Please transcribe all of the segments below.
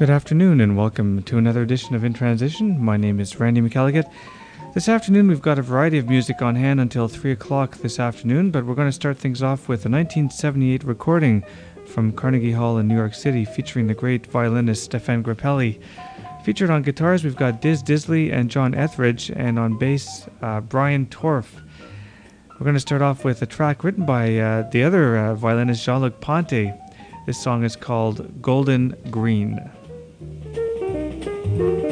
Good afternoon and welcome to another edition of In Transition. My name is Randy McElligott. This afternoon we've got a variety of music on hand until 3 o'clock this afternoon, but we're going to start things off with a 1978 recording from Carnegie Hall in New York City featuring the great violinist Stefan Grappelli. Featured on guitars we've got Diz Disley and John Etheridge, and on bass uh, Brian Torff. We're going to start off with a track written by uh, the other uh, violinist Jean Luc Ponty. This song is called Golden Green. Thank you.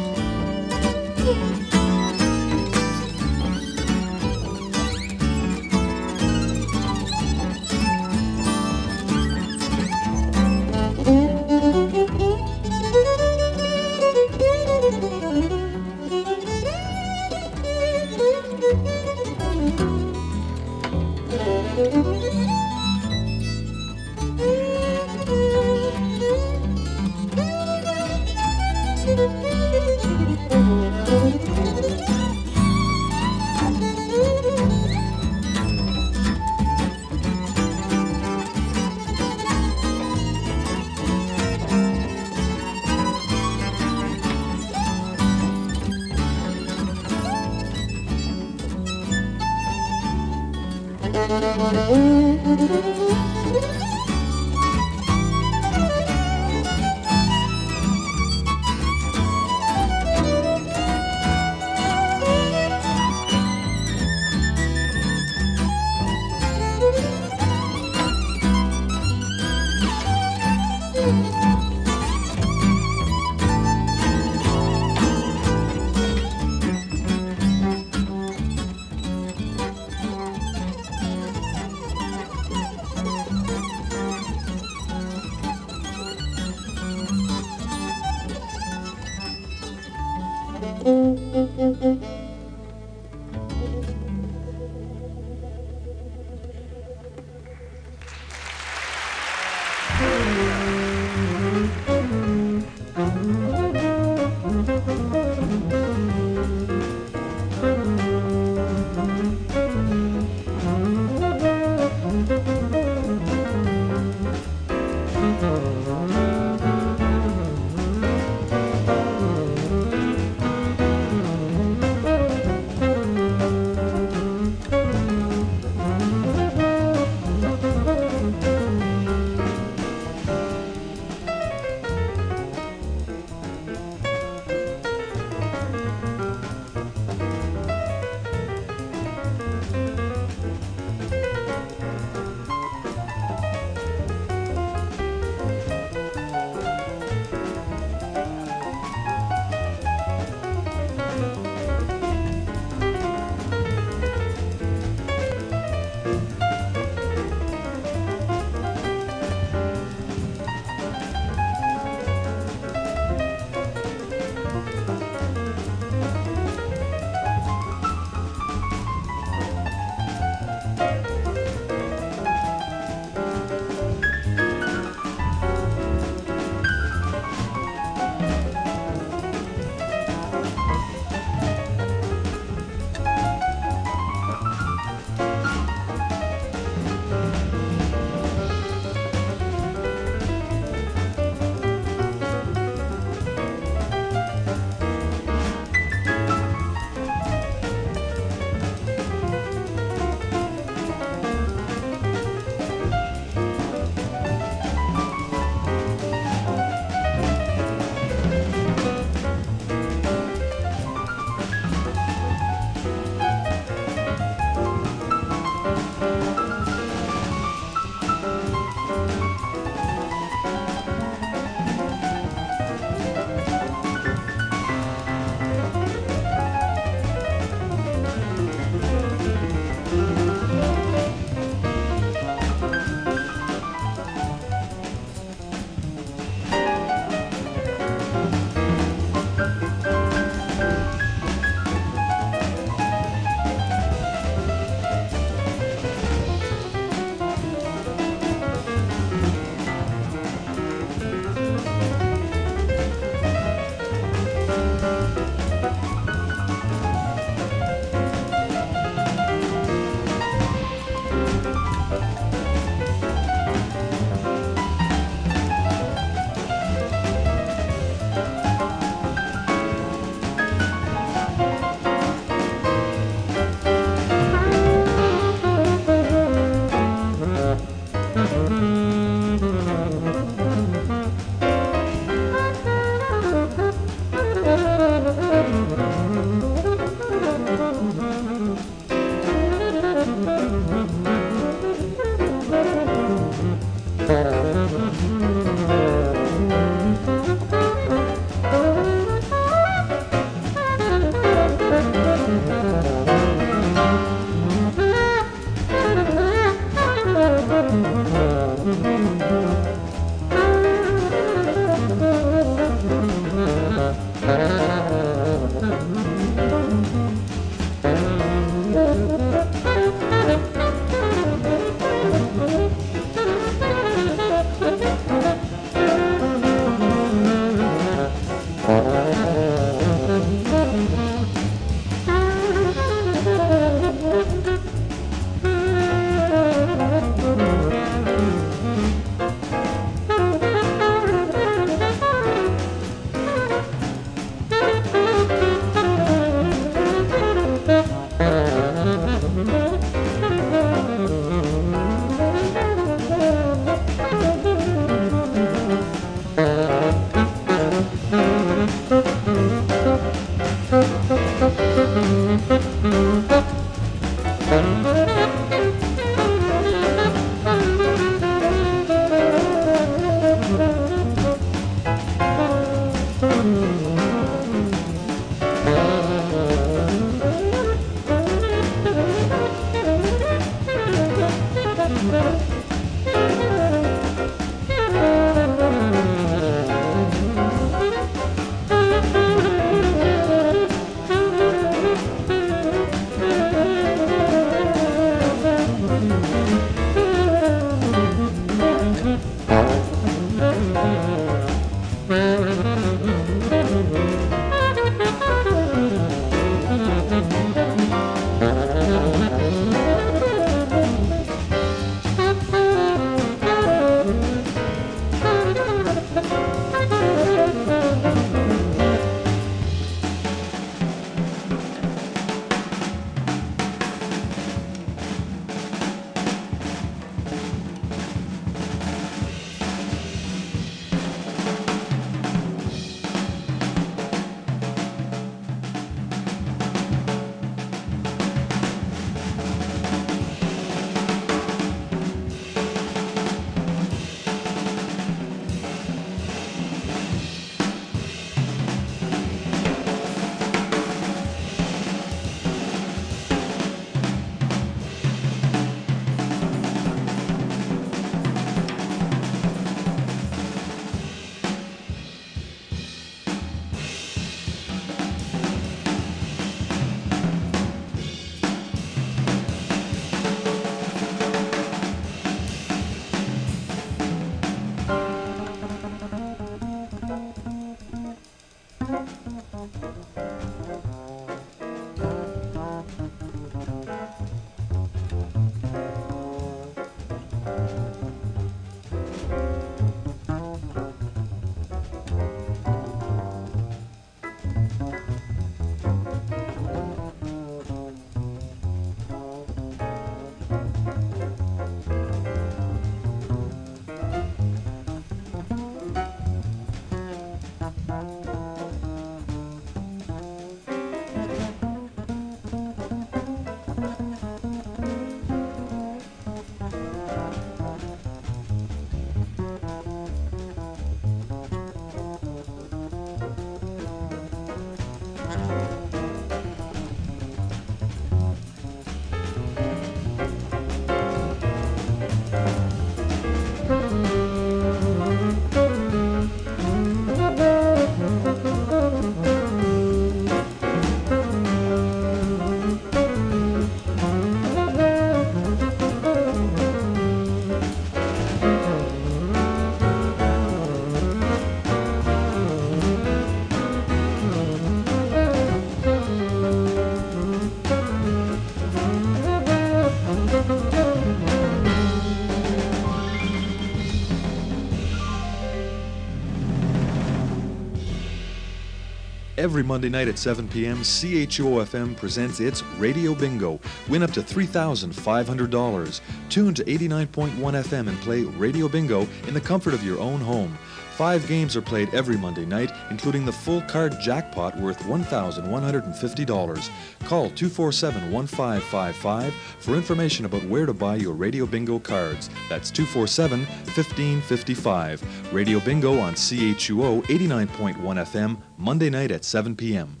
Every Monday night at 7 p.m., CHUO FM presents its Radio Bingo. Win up to $3,500. Tune to 89.1 FM and play Radio Bingo in the comfort of your own home. Five games are played every Monday night, including the full card jackpot worth $1,150. Call 247 1555 for information about where to buy your Radio Bingo cards. That's 247 1555. Radio Bingo on CHUO 89.1 FM, Monday night at 7 p.m.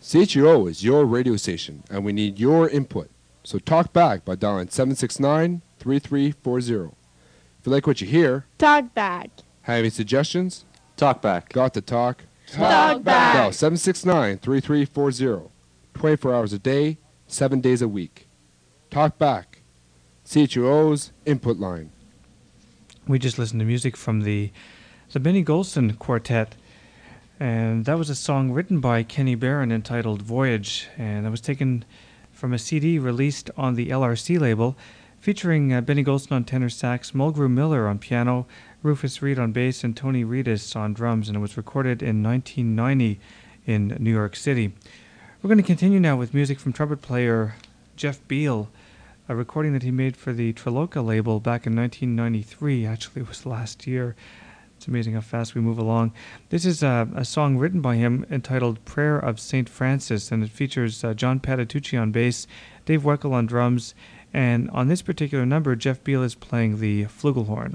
CHUO is your radio station, and we need your input. So talk back by dialing 769 3340. If you like what you hear, Talk back. have any suggestions, Talk back. got to talk, Talk back. dial 769 3340. 24 hours a day, 7 days a week. Talk back. CHUO's input line. We just listened to music from the the Benny Golson Quartet, and that was a song written by Kenny Barron entitled "Voyage," and that was taken from a CD released on the LRC label, featuring uh, Benny Golson on tenor sax, Mulgrew Miller on piano, Rufus Reid on bass, and Tony Reedus on drums, and it was recorded in 1990 in New York City. We're going to continue now with music from trumpet player Jeff Beal, a recording that he made for the Triloka label back in 1993. Actually, it was last year. It's amazing how fast we move along. This is a, a song written by him entitled Prayer of St. Francis, and it features uh, John Patitucci on bass, Dave Weckl on drums, and on this particular number, Jeff Beal is playing the flugelhorn.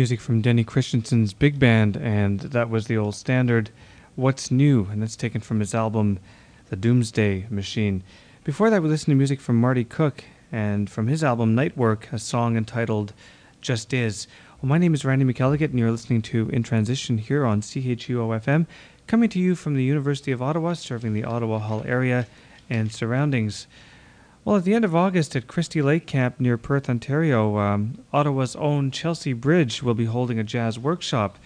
Music from Denny Christianson's big band, and that was the old standard, What's New, and that's taken from his album, The Doomsday Machine. Before that, we listened to music from Marty Cook, and from his album, Nightwork, a song entitled Just Is. Well, my name is Randy McElligott, and you're listening to In Transition here on CHUO FM, coming to you from the University of Ottawa, serving the Ottawa Hull area and surroundings. Well, at the end of August at Christie Lake Camp near Perth, Ontario, um, Ottawa's own Chelsea Bridge will be holding a jazz workshop.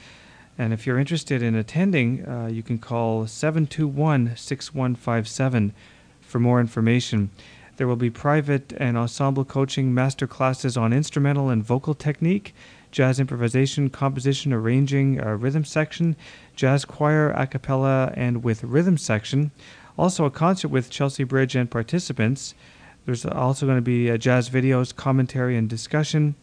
And if you're interested in attending, uh, you can call 721 6157 for more information. There will be private and ensemble coaching master classes on instrumental and vocal technique, jazz improvisation, composition, arranging, a rhythm section, jazz choir, a cappella, and with rhythm section. Also, a concert with Chelsea Bridge and participants. There's also going to be jazz videos, commentary, and discussion,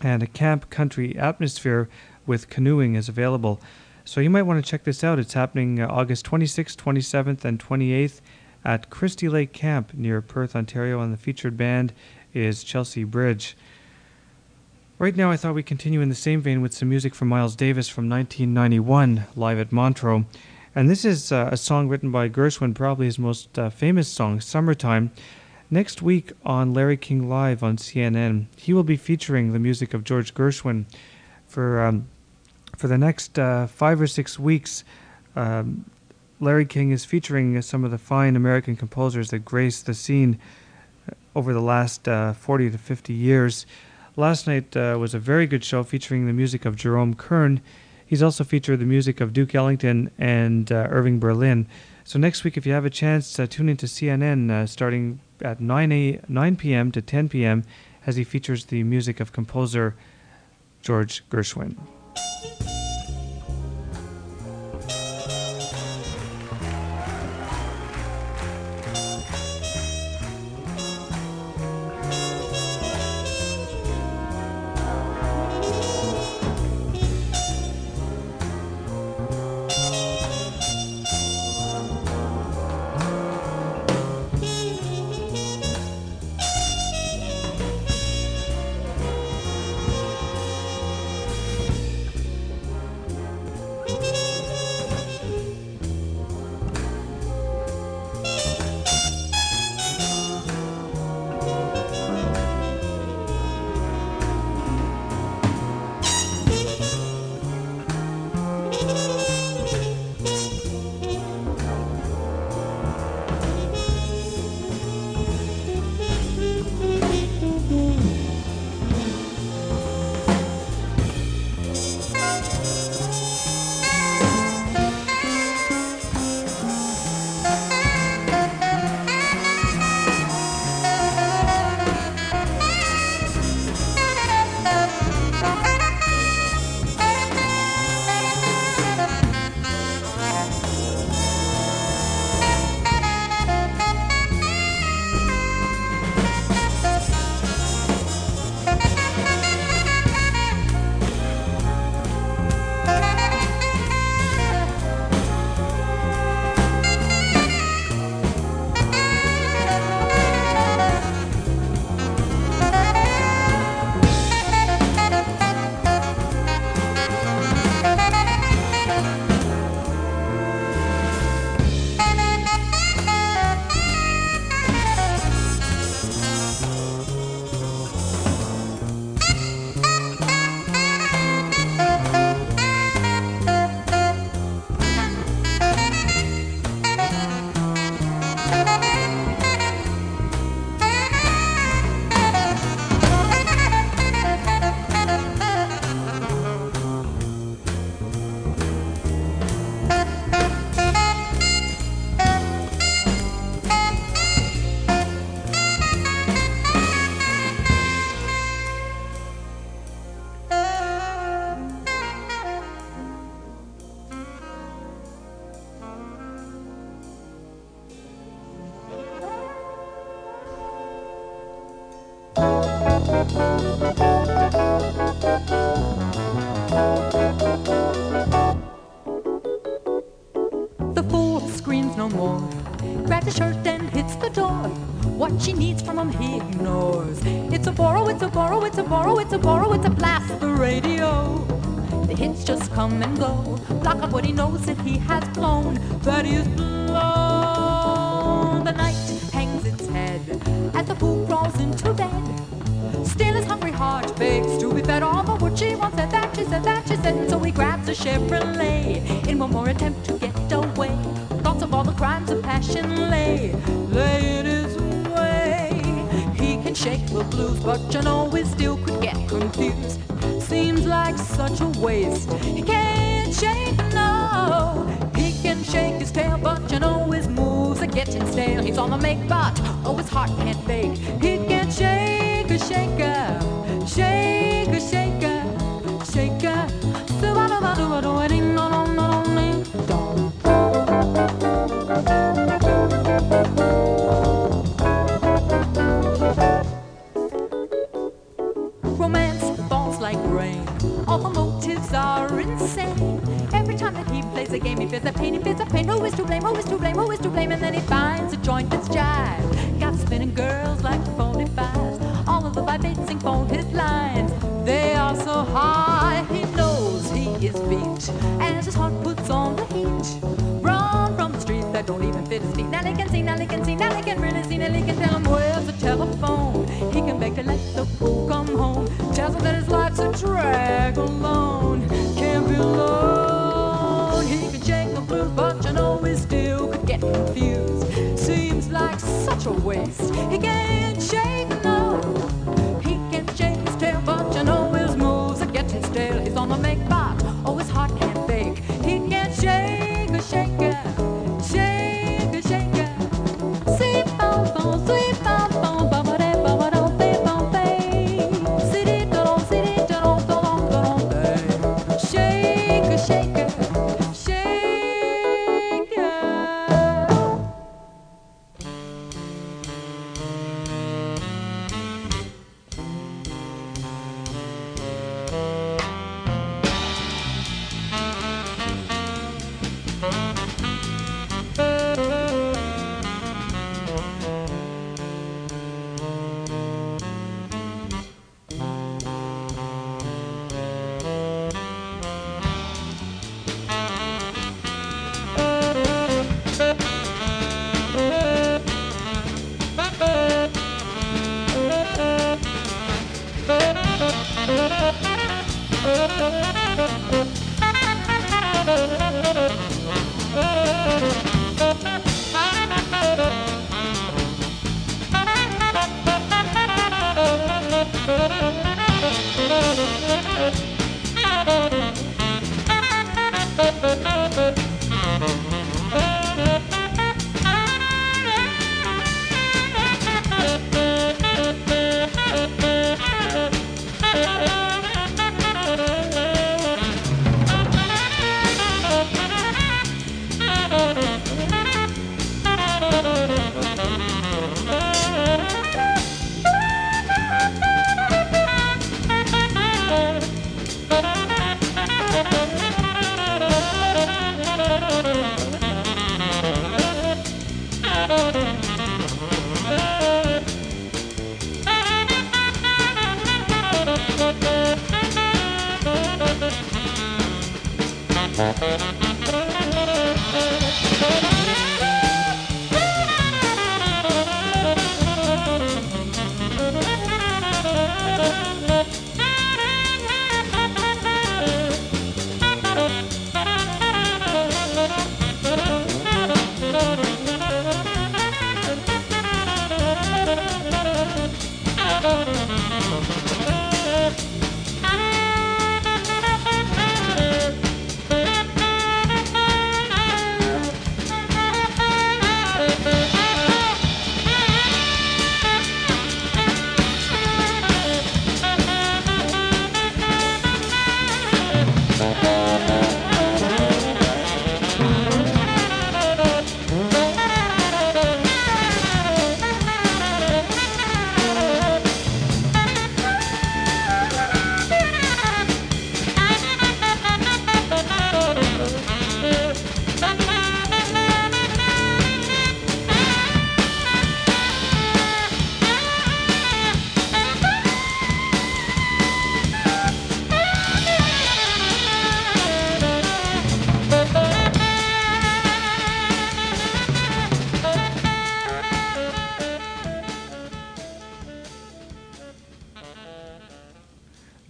and a camp country atmosphere with canoeing is available. So you might want to check this out. It's happening uh, August 26th, 27th, and 28th at Christie Lake Camp near Perth, Ontario, and the featured band is Chelsea Bridge. Right now, I thought we'd continue in the same vein with some music from Miles Davis from 1991, live at Montreux. And this is uh, a song written by Gershwin, probably his most uh, famous song, Summertime. Next week on Larry King Live on CNN, he will be featuring the music of George Gershwin for um, for the next uh, five or six weeks. Um, Larry King is featuring some of the fine American composers that grace the scene uh, over the last uh, 40 to 50 years. Last night uh, was a very good show featuring the music of Jerome Kern. He's also featured the music of Duke Ellington and uh, Irving Berlin. So next week, if you have a chance, uh, tune into CNN uh, starting at 9, a, 9 p.m. to 10 p.m. as he features the music of composer George Gershwin.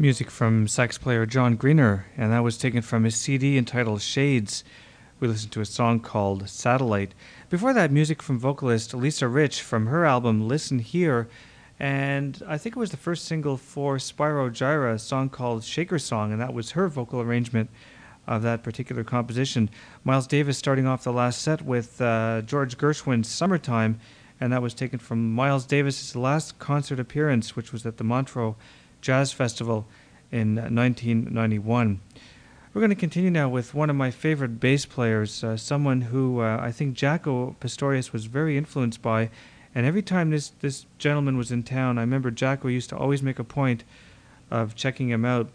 Music from sax player John Greener, and that was taken from his CD entitled Shades. We listened to a song called Satellite. Before that, music from vocalist Lisa Rich from her album Listen Here, and I think it was the first single for Spyro Gyra, a song called Shaker Song, and that was her vocal arrangement of that particular composition. Miles Davis starting off the last set with uh, George Gershwin's Summertime, and that was taken from Miles Davis's last concert appearance, which was at the Montreux Jazz Festival in 1991. We're going to continue now with one of my favorite bass players, uh, someone who uh, I think Jaco Pastorius was very influenced by. And every time this, this gentleman was in town, I remember Jaco used to always make a point of checking him out.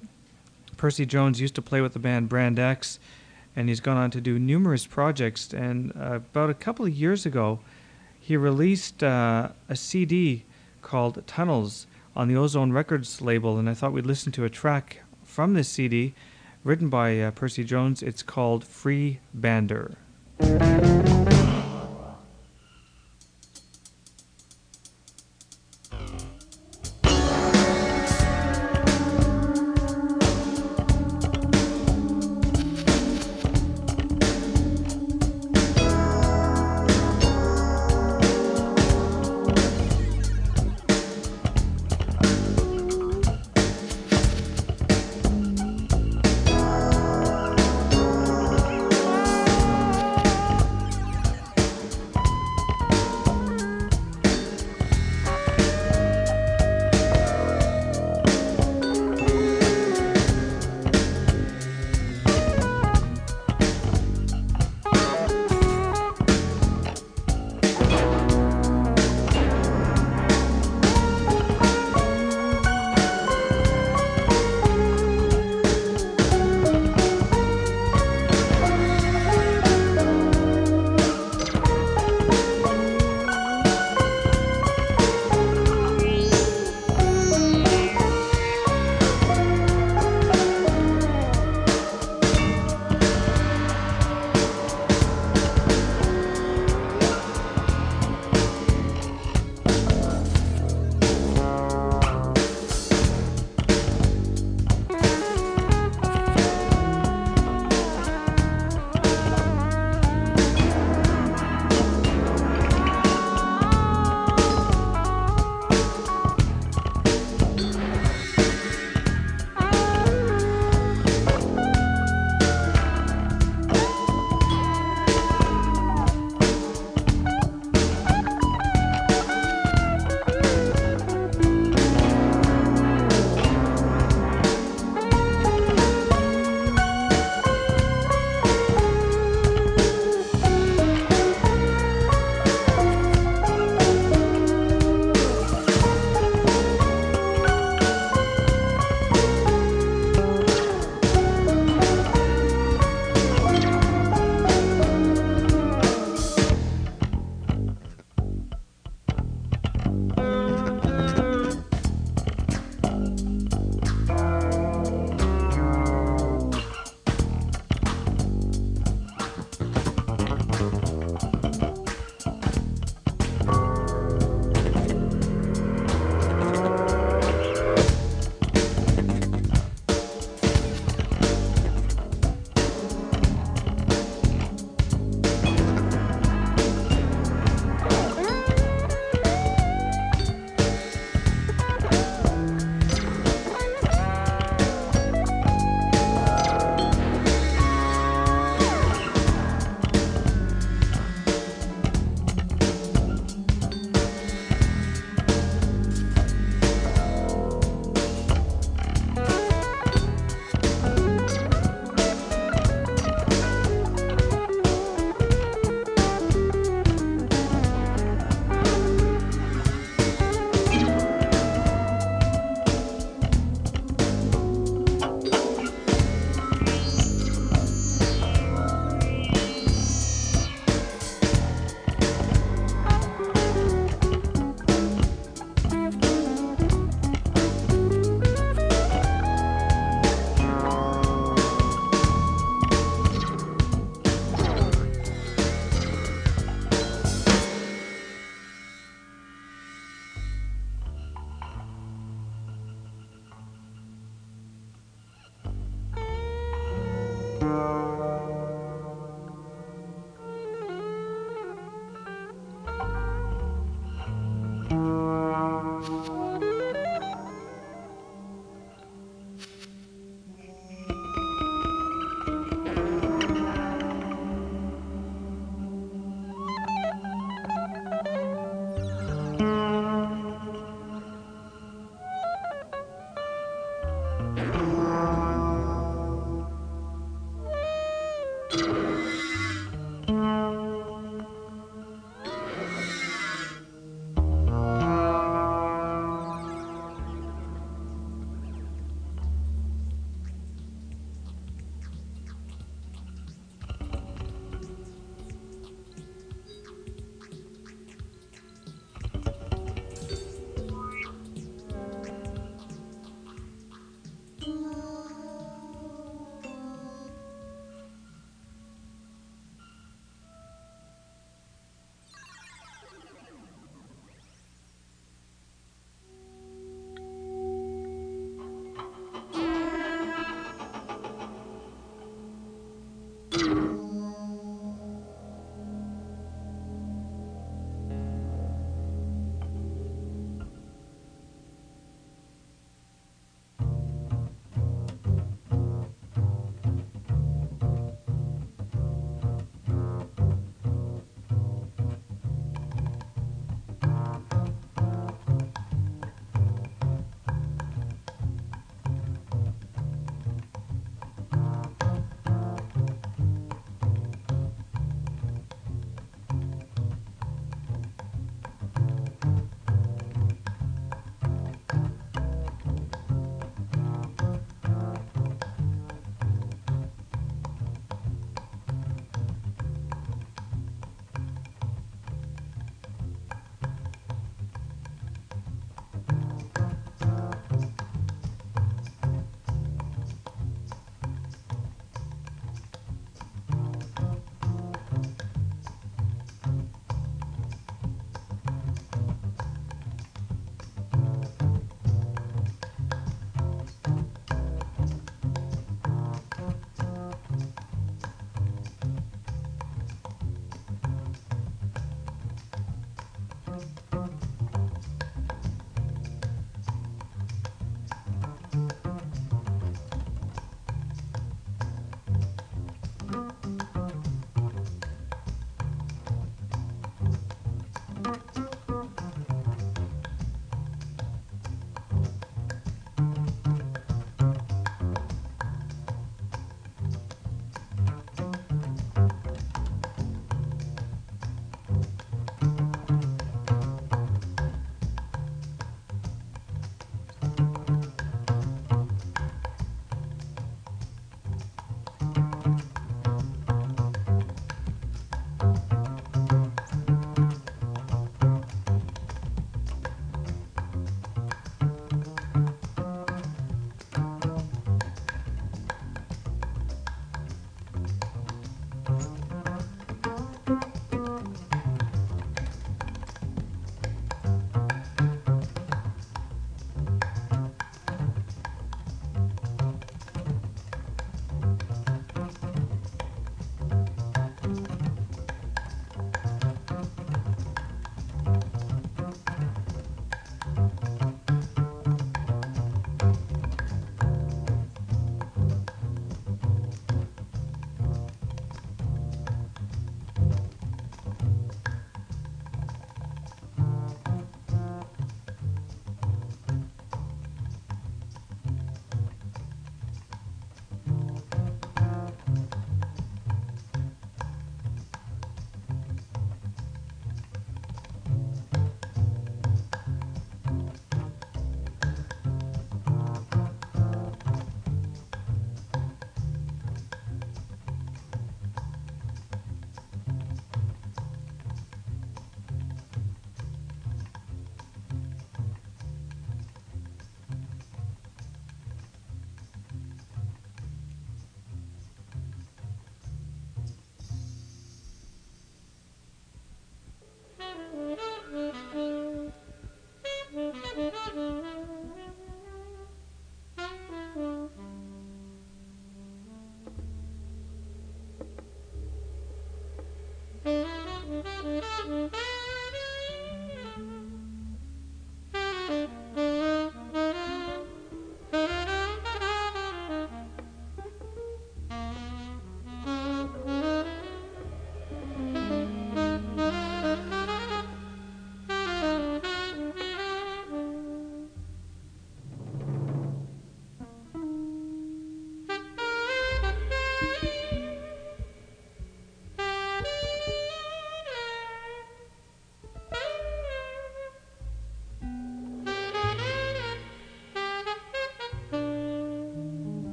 Percy Jones used to play with the band Brand X, and he's gone on to do numerous projects. And uh, about a couple of years ago, he released uh, a CD called Tunnels on the Ozone Records label, and I thought we'd listen to a track from this CD written by uh, Percy Jones. It's called Free Bander.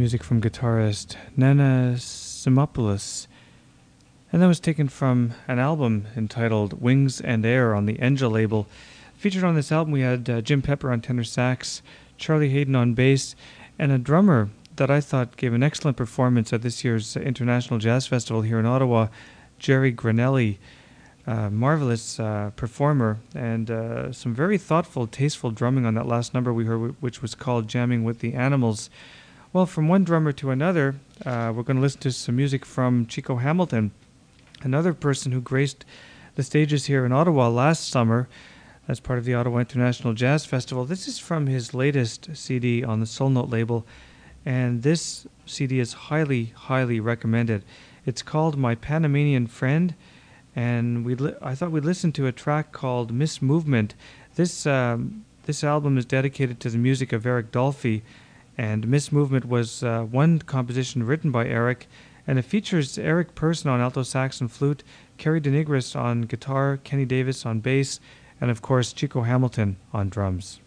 Music from guitarist Nana Simopoulos. And that was taken from an album entitled Wings and Air on the Enja label. Featured on this album, we had uh, Jim Pepper on tenor sax, Charlie Haden on bass, and a drummer that I thought gave an excellent performance at this year's International Jazz Festival here in Ottawa, Jerry Granelli. Uh, marvelous uh, performer and uh, some very thoughtful, tasteful drumming on that last number we heard, which was called Jamming with the Animals. Well, from one drummer to another, uh, we're going to listen to some music from Chico Hamilton, another person who graced the stages here in Ottawa last summer as part of the Ottawa International Jazz Festival. This is from his latest CD on the Soul Note label, and this CD is highly, highly recommended. It's called My Panamanian Friend and we li- I thought we'd listen to a track called Miss Movement. This um, this album is dedicated to the music of Eric Dolphy, and Miss Movement was uh, one composition written by Eric, and it features Eric Person on alto sax and flute, Cary DeNigris on guitar, Kenny Davis on bass, and of course Chico Hamilton on drums.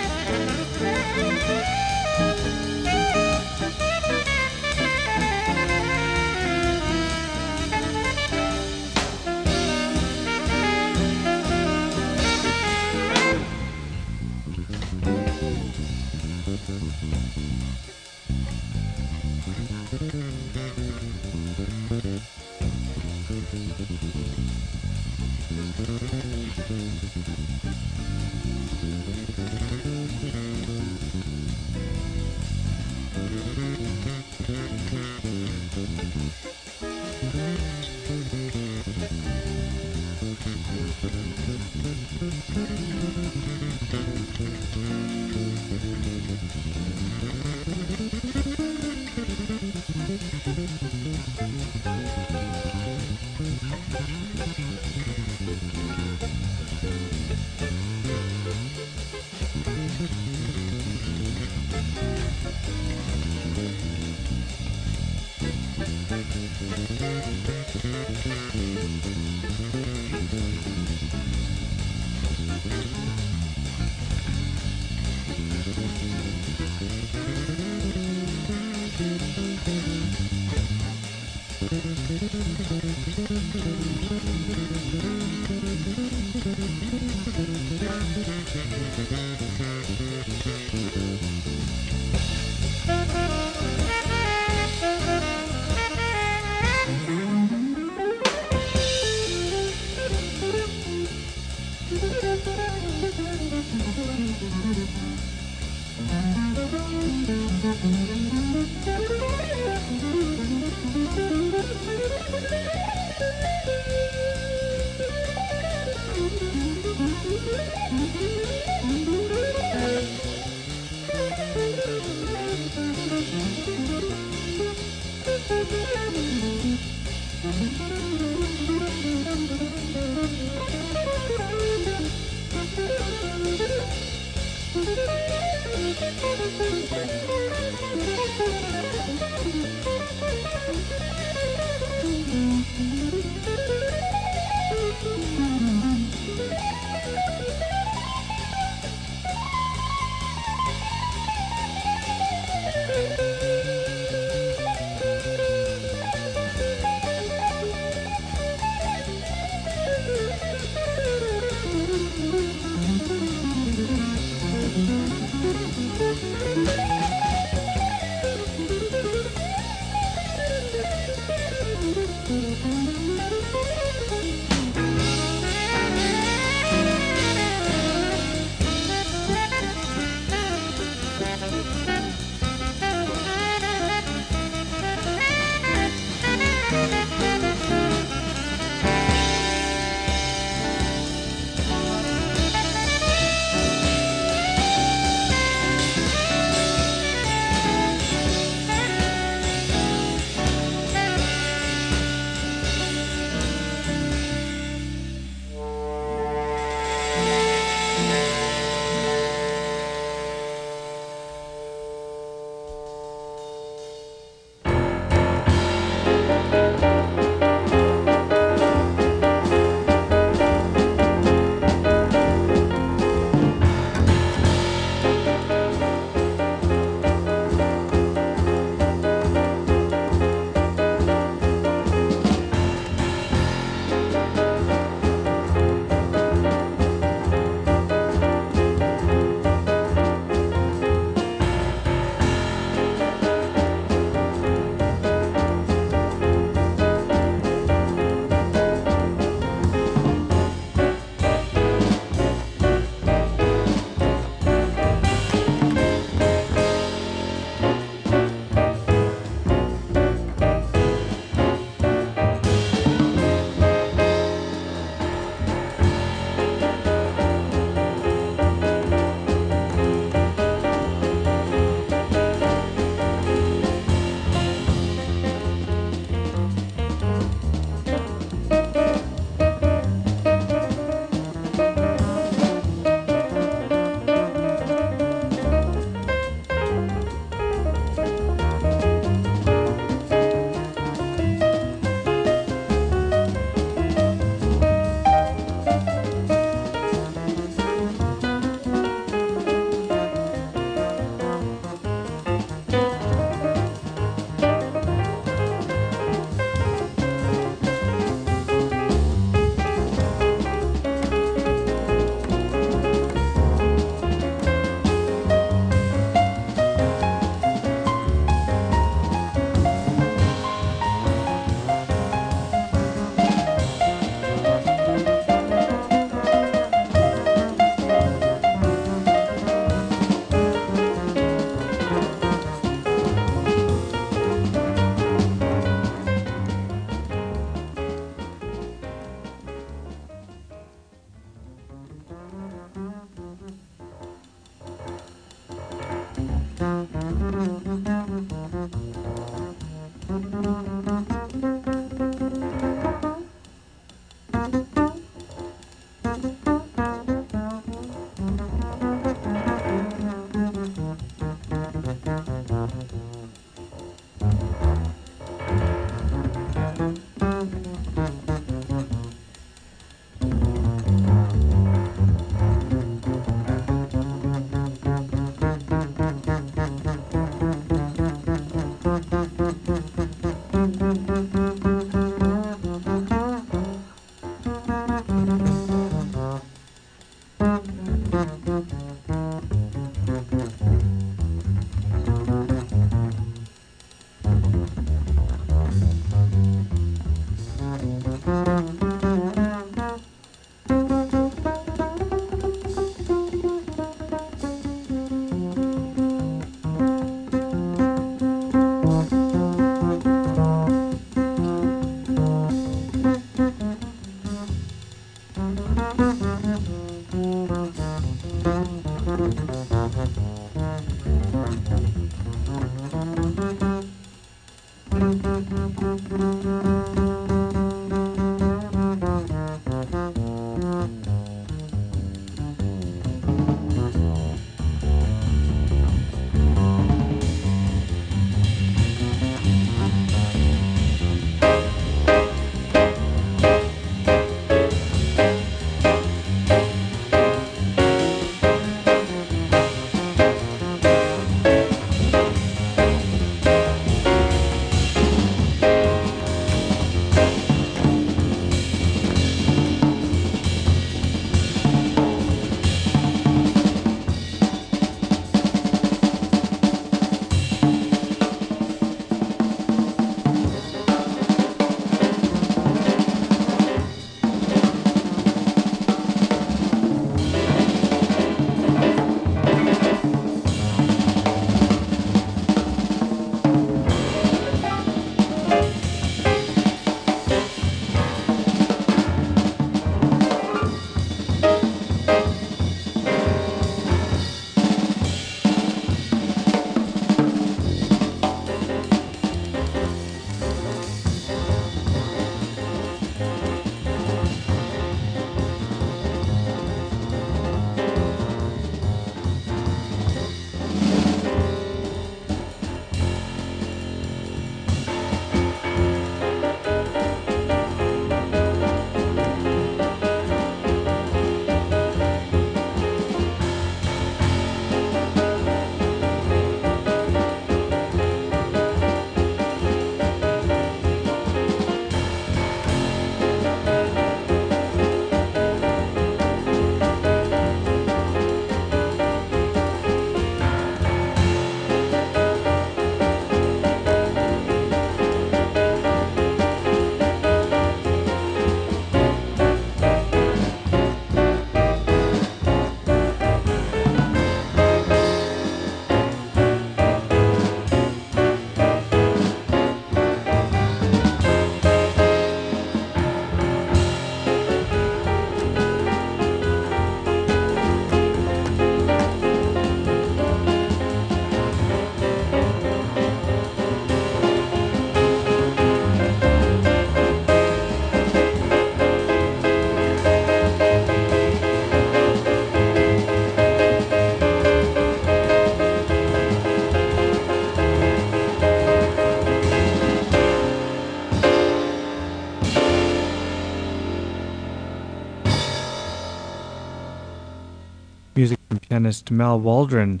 Pianist Mal Waldron.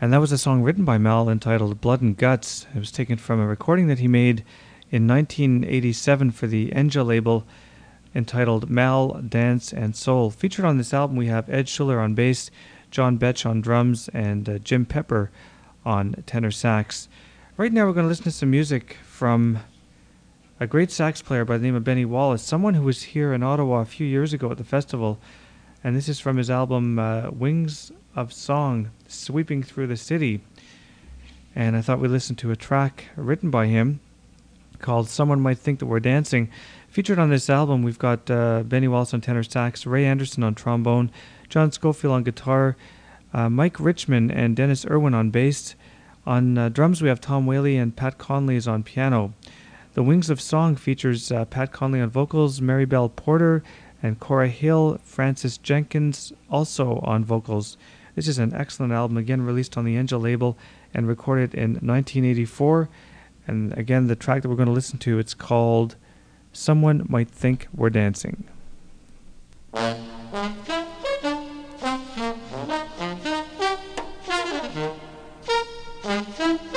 And that was a song written by Mal entitled Blood and Guts. It was taken from a recording that he made in 1987 for the Enja label entitled Mal, Dance, and Soul. Featured on this album, we have Ed Schuller on bass, John Betsch on drums, and uh, Jim Pepper on tenor sax. Right now, we're going to listen to some music from a great sax player by the name of Bennie Wallace, someone who was here in Ottawa a few years ago at the festival. And this is from his album uh, Wings of Song, Sweeping Through the City. And I thought we'd listen to a track written by him called Someone Might Think That We're Dancing. Featured on this album, we've got uh, Bennie Wallace on tenor sax, Ray Anderson on trombone, John Scofield on guitar, uh, Mike Richmond and Dennis Irwin on bass. On uh, drums, we have Tom Whaley and Pat Conley is on piano. The Wings of Song features uh, Pat Conley on vocals, Mary Bell Porter and Cora Hill, Francis Jenkins also on vocals. This is an excellent album, again released on the Enja label and recorded in 1984. And again, the track that we're going to listen to, it's called Someone Might Think We're Dancing.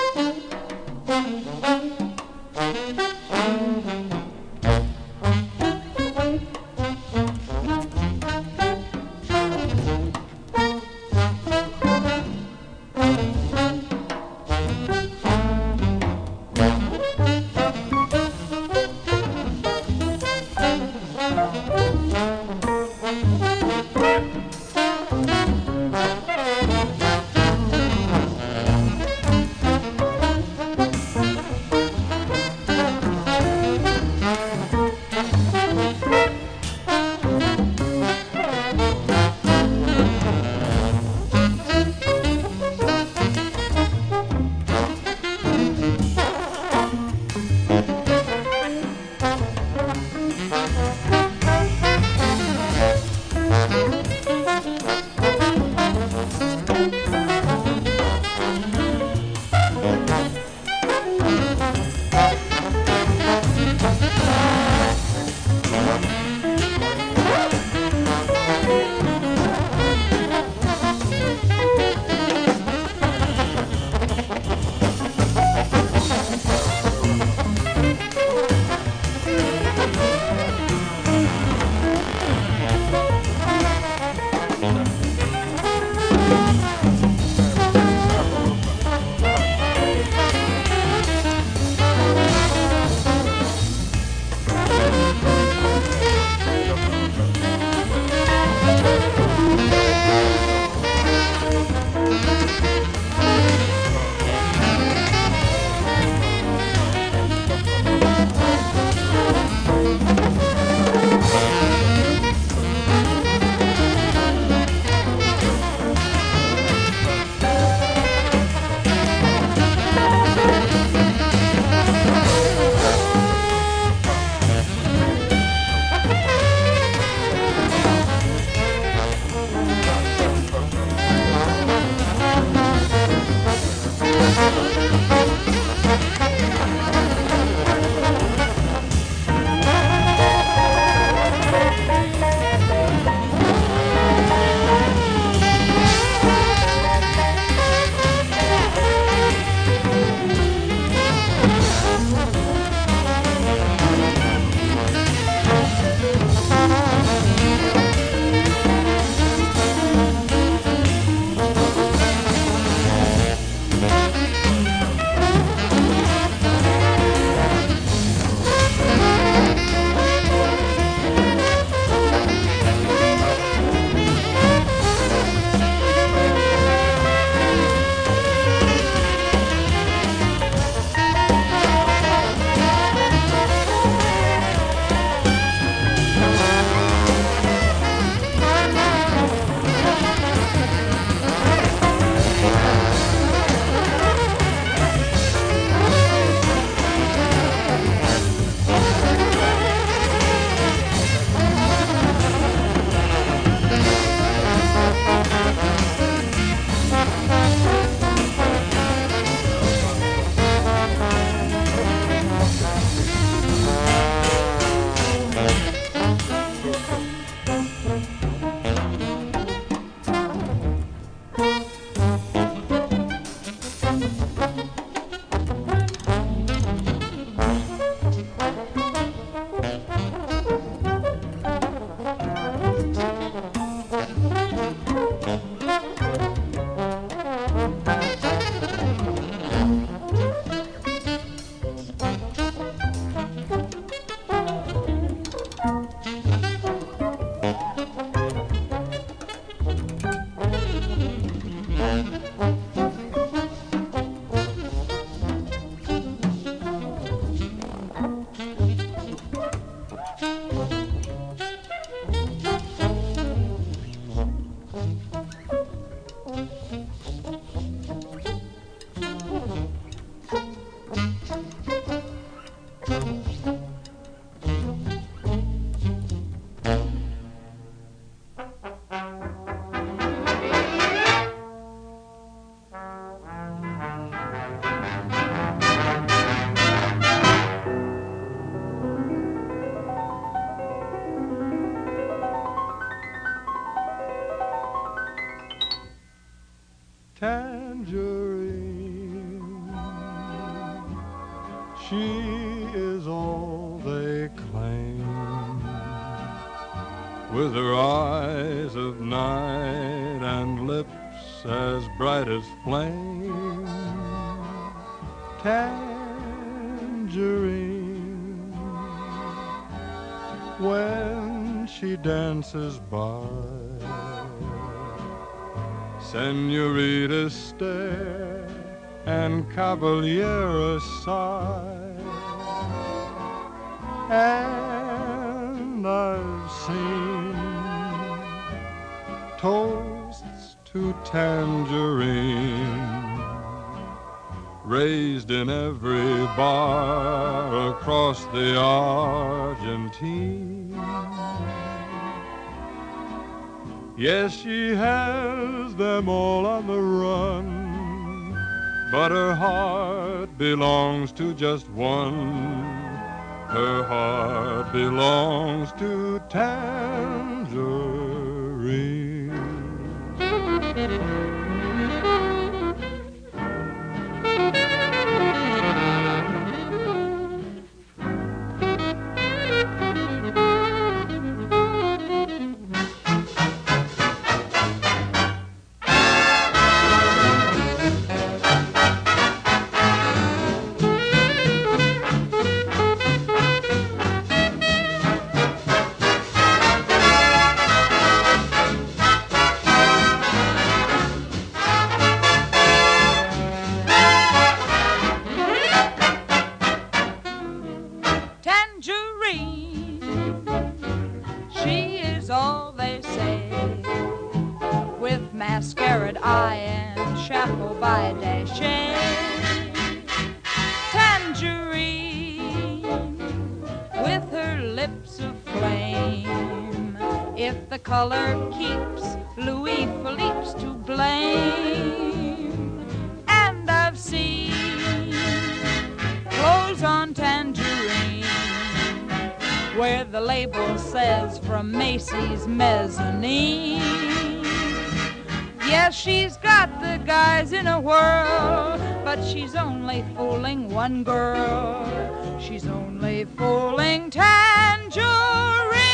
caballeros sigh. And I've seen toasts to tangerine raised in every bar across the Argentine. Yes, she has them all on the but her heart belongs to just one. Her heart belongs to Tangerine. Where the label says from Macy's mezzanine. Yes, she's got the guys in a whirl, but she's only fooling one girl. She's only fooling Tangerine.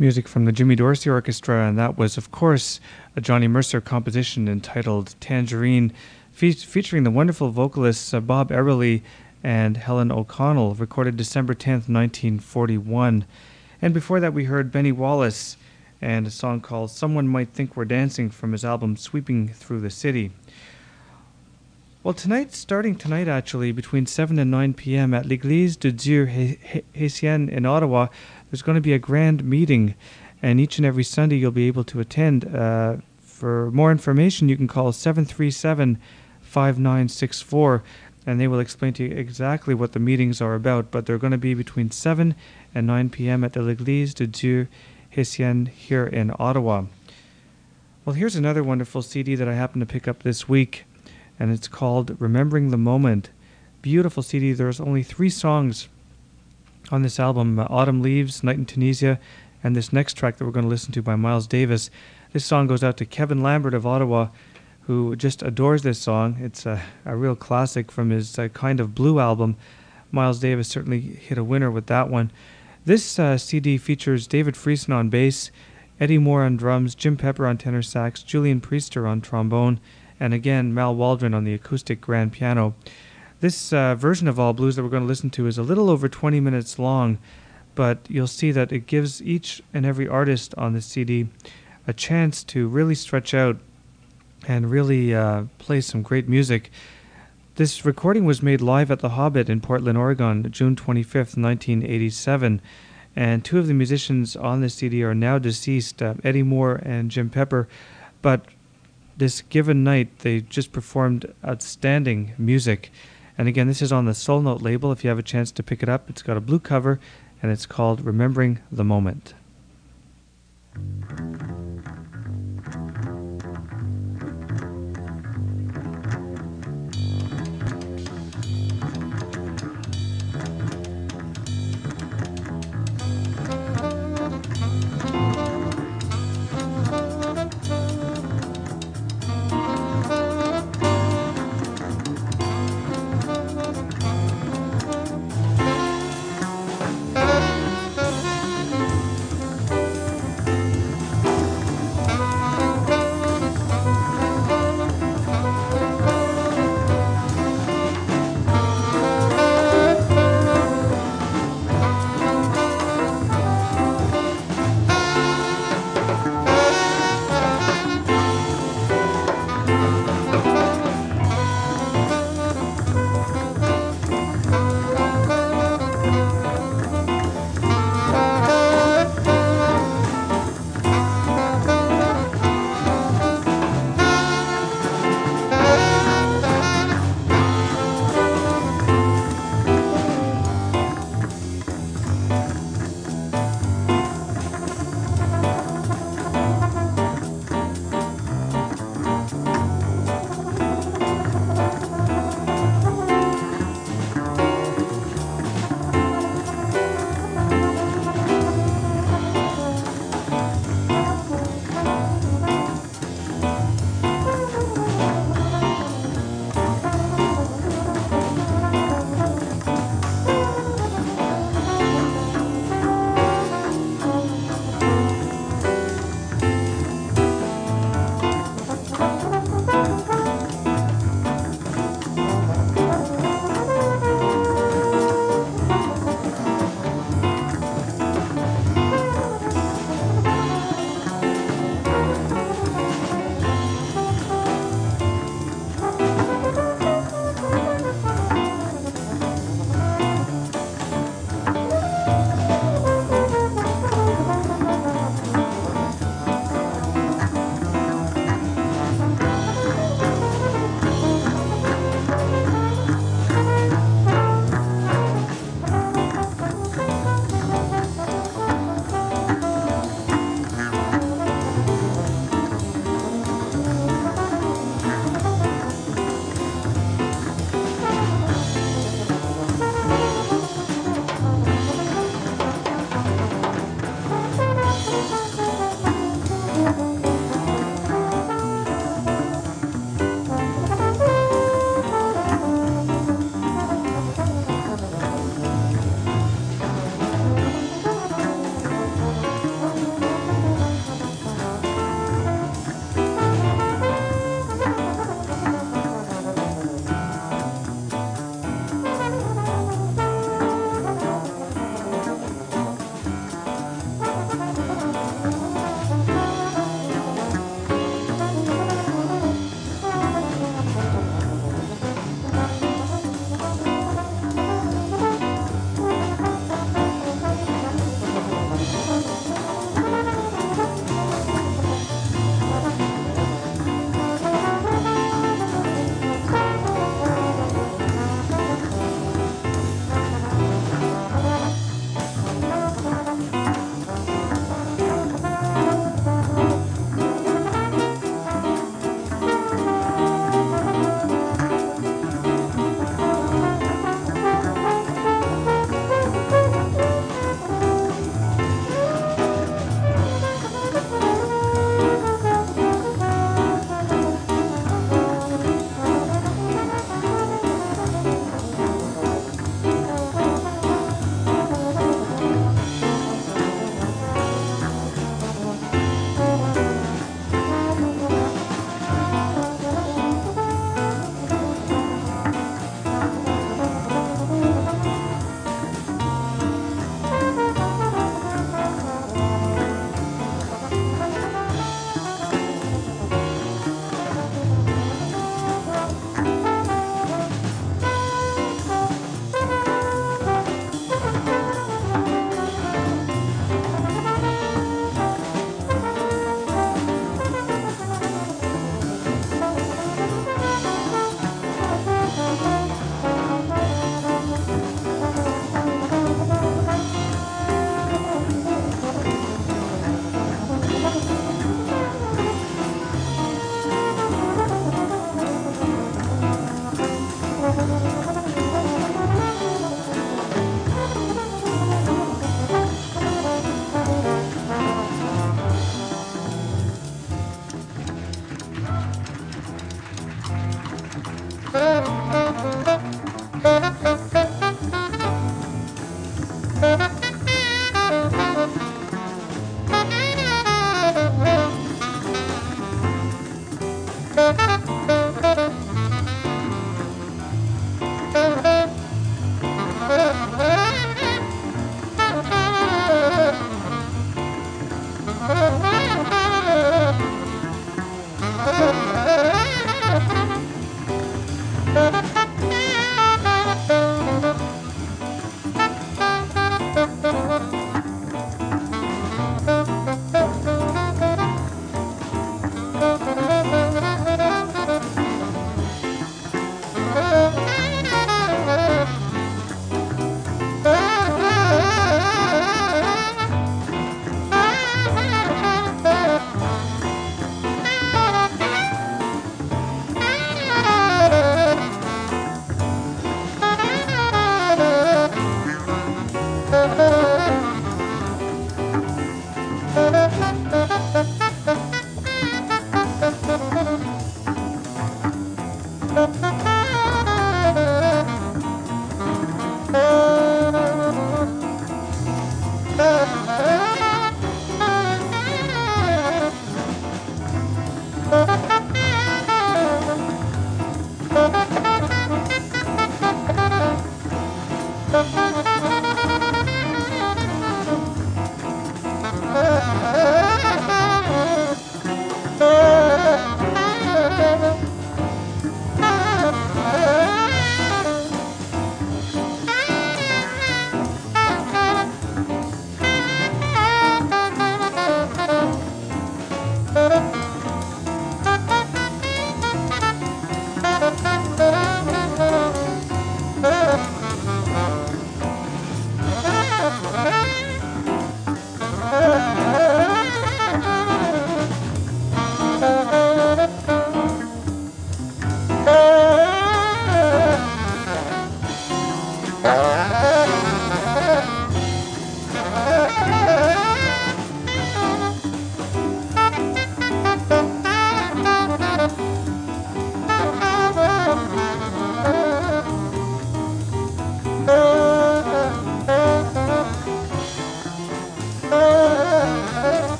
Music from the Jimmy Dorsey Orchestra, and that was, of course, a Johnny Mercer composition entitled Tangerine, fe- featuring the wonderful vocalists uh, Bob Eberly and Helen O'Connell, recorded December 10th, 1941. And before that, we heard Bennie Wallace and a song called Someone Might Think We're Dancing from his album Sweeping Through the City. Well, tonight, starting tonight actually, between 7 and 9 p.m. at l'Église de Dieu Haitienne in Ottawa, there's going to be a grand meeting, and each and every Sunday you'll be able to attend. Uh, for more information, you can call 737 5964, and they will explain to you exactly what the meetings are about. But they're going to be between 7 and 9 p.m. at the l'Église de Dieu Haitienne here in Ottawa. Well, here's another wonderful CD that I happened to pick up this week, and it's called Remembering the Moment. Beautiful CD. There's only three songs on this album uh, Autumn Leaves, Night in Tunisia, and this next track that we're going to listen to by Miles Davis. This song goes out to Kevin Lambert of Ottawa, who just adores this song. It's a, a real classic from his uh, Kind of Blue album. Miles Davis certainly hit a winner with that one. This uh, CD features David Friesen on bass, Eddie Moore on drums, Jim Pepper on tenor sax, Julian Priester on trombone, and again Mal Waldron on the acoustic grand piano. This uh, version of All Blues that we're going to listen to is a little over 20 minutes long, but you'll see that it gives each and every artist on the CD a chance to really stretch out and really uh, play some great music. This recording was made live at the Hobbit in Portland, Oregon, June 25th, 1987. And two of the musicians on this CD are now deceased, uh, Eddie Moore and Jim Pepper. But this given night, they just performed outstanding music. And again, this is on the Soul Note label. If you have a chance to pick it up, it's got a blue cover and it's called Remembering the Moment.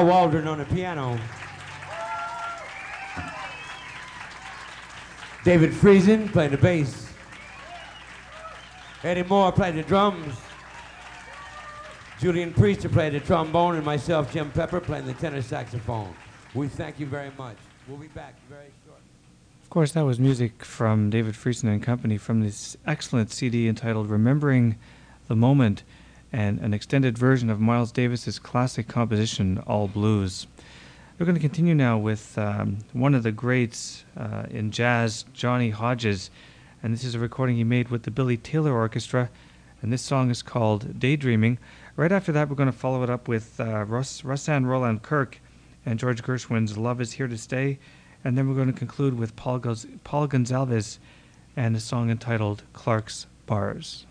Mal Waldron on the piano. David Friesen playing the bass. Eddie Moore played the drums. Julian Priester played the trombone, and myself, Jim Pepper, playing the tenor saxophone. We thank you very much. We'll be back very shortly. Of course, that was music from David Friesen and Company from this excellent CD entitled Remembering the Moment and an extended version of Miles Davis's classic composition, All Blues. We're going to continue now with um, one of the greats uh, in jazz, Johnny Hodges, and this is a recording he made with the Billy Taylor Orchestra, and this song is called Daydreaming. Right after that, we're going to follow it up with uh, Russ, Rahsaan Roland Kirk and George Gershwin's Love is Here to Stay, and then we're going to conclude with Paul, Goz- Paul Gonsalves and a song entitled Clark's Bars.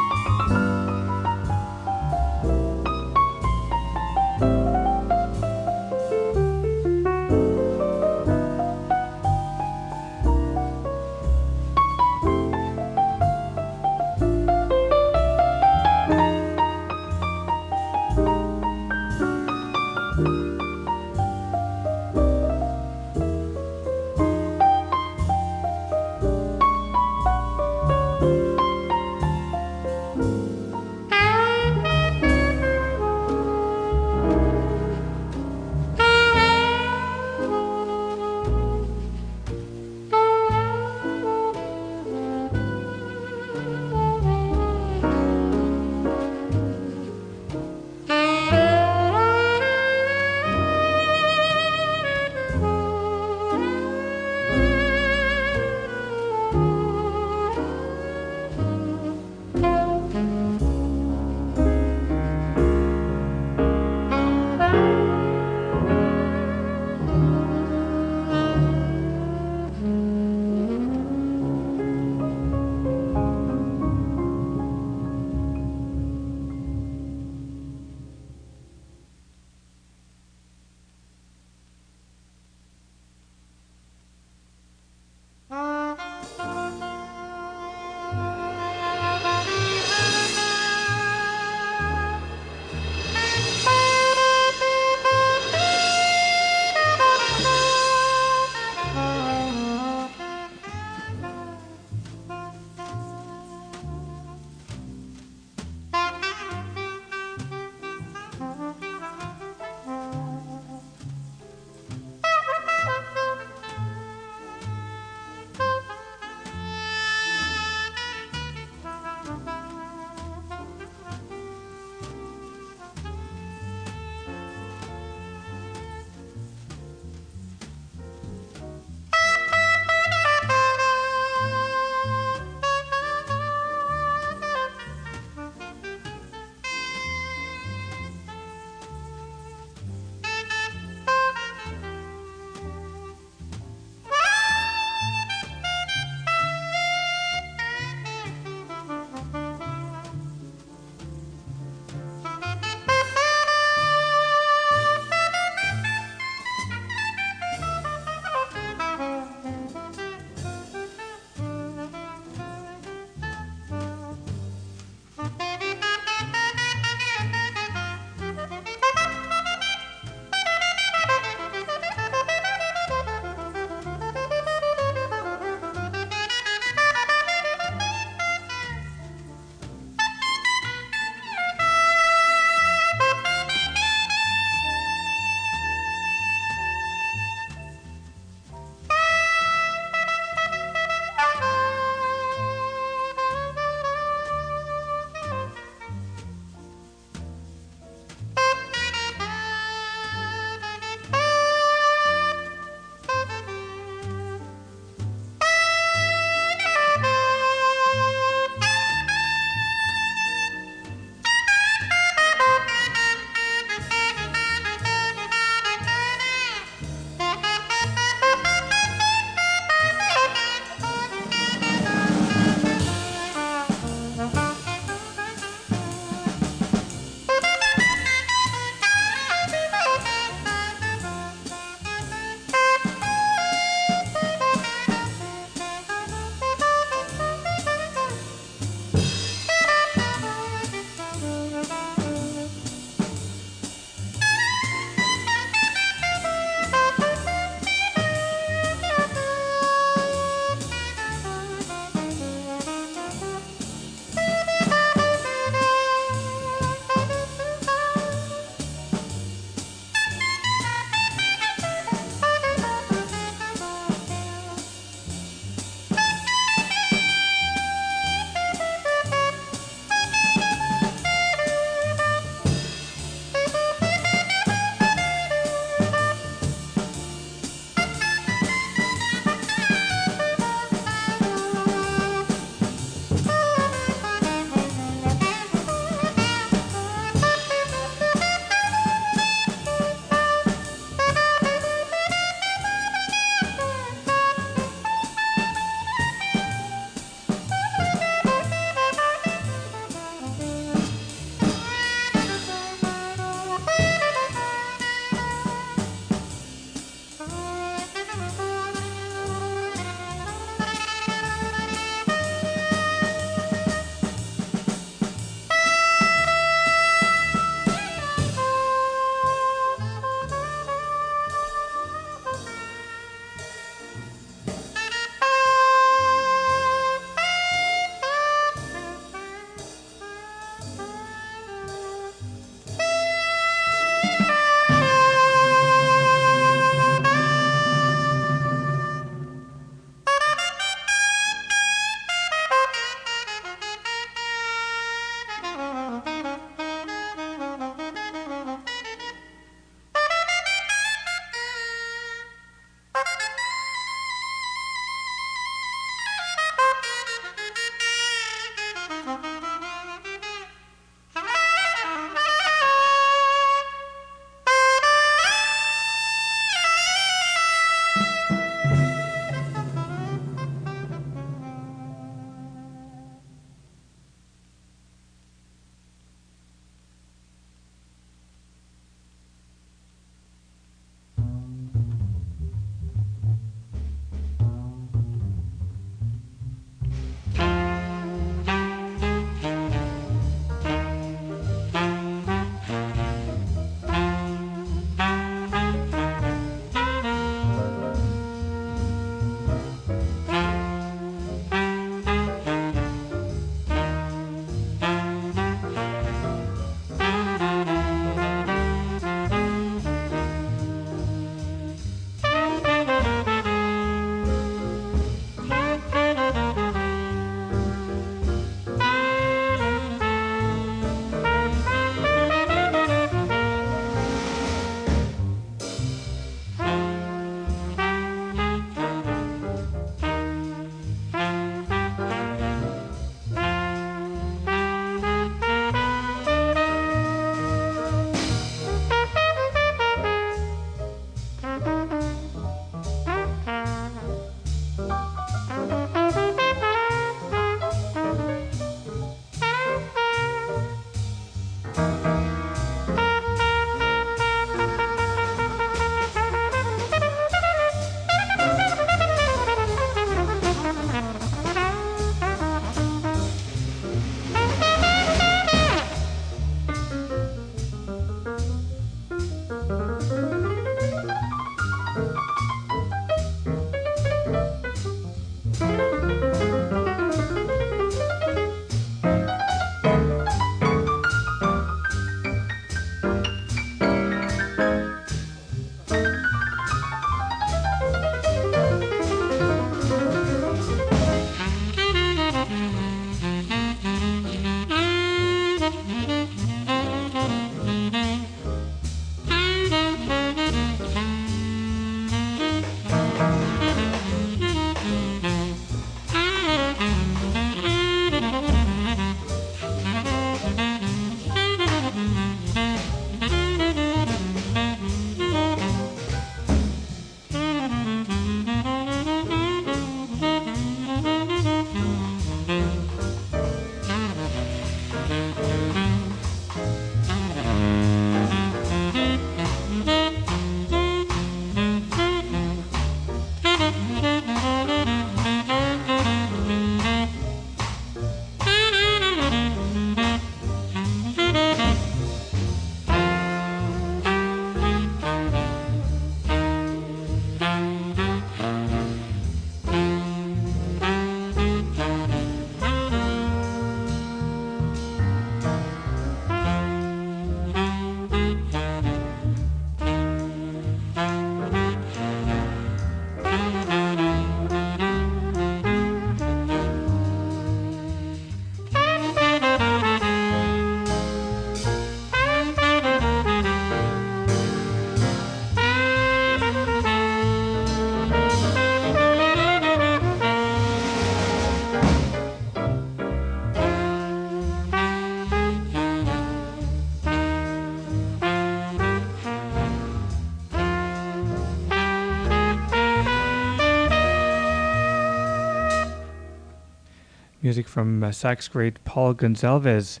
Music from uh, sax great Paul Gonsalves,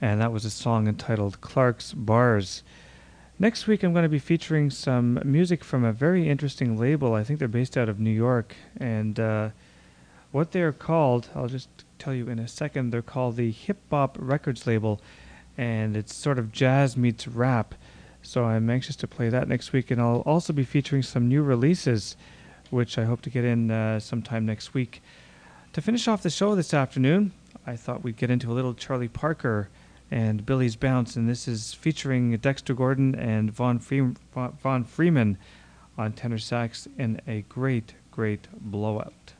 and that was a song entitled Clark's Bars. Next week, I'm going to be featuring some music from a very interesting label. I think they're based out of New York, and uh, what they're called, I'll just tell you in a second. They're called the Hip Bop Records label, and it's sort of jazz meets rap. So I'm anxious to play that next week, and I'll also be featuring some new releases, which I hope to get in uh, sometime next week. To finish off the show this afternoon, I thought we'd get into a little Charlie Parker and Billy's Bounce, and this is featuring Dexter Gordon and Von, Fre- Von Freeman on tenor sax in a great, great blowout.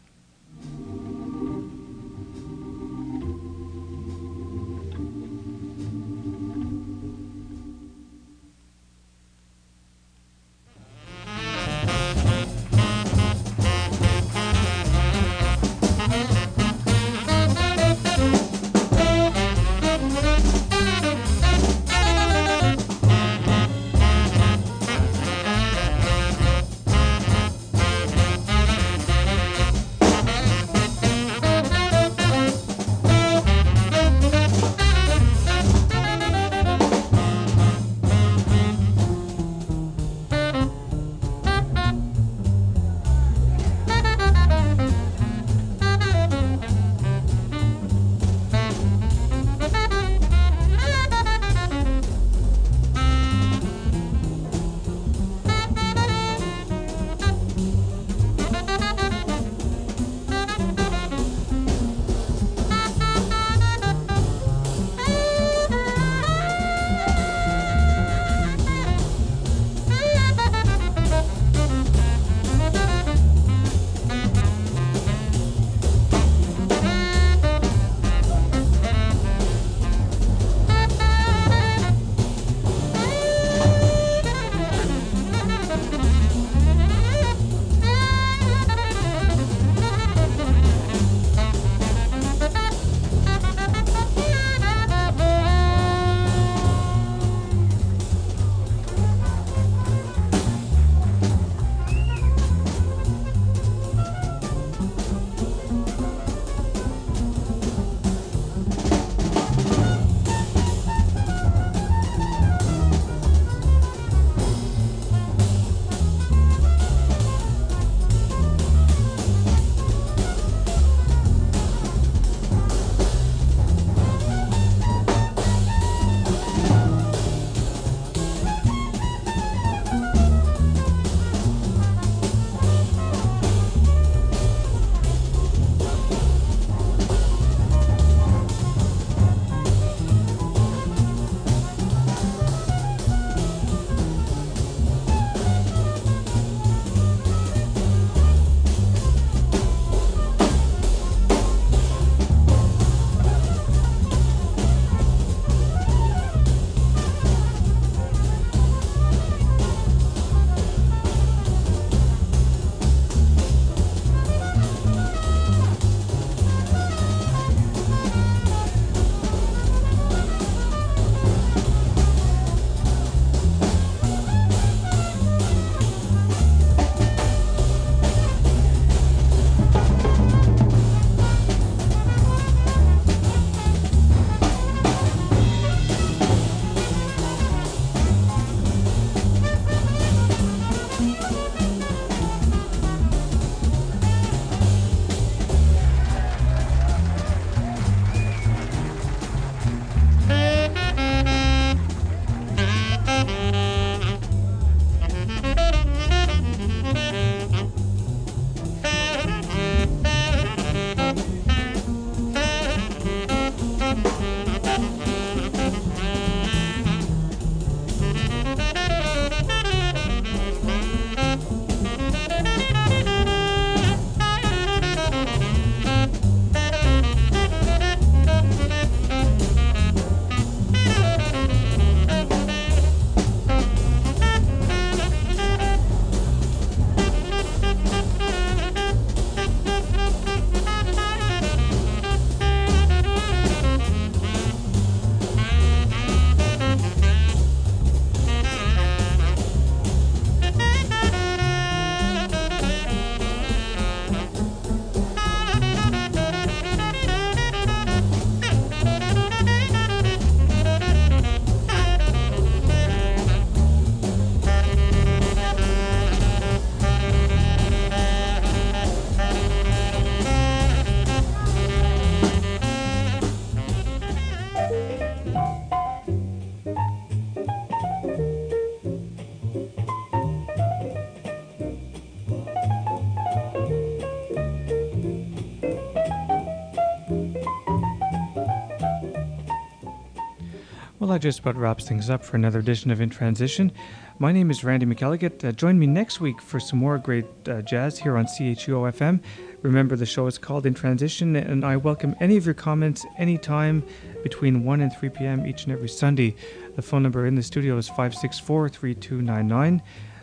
Well, that just about wraps things up for another edition of In Transition. My name is Randy McElligott. Uh, join me next week for some more great uh, jazz here on CHUO FM. Remember, the show is called In Transition, and I welcome any of your comments anytime between 1 and 3 p.m. each and every Sunday. The phone number in the studio is 564 3299.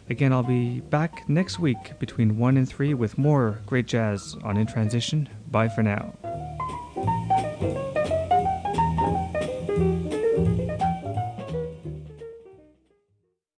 Again, I'll be back next week between 1 and 3 with more great jazz on In Transition. Bye for now.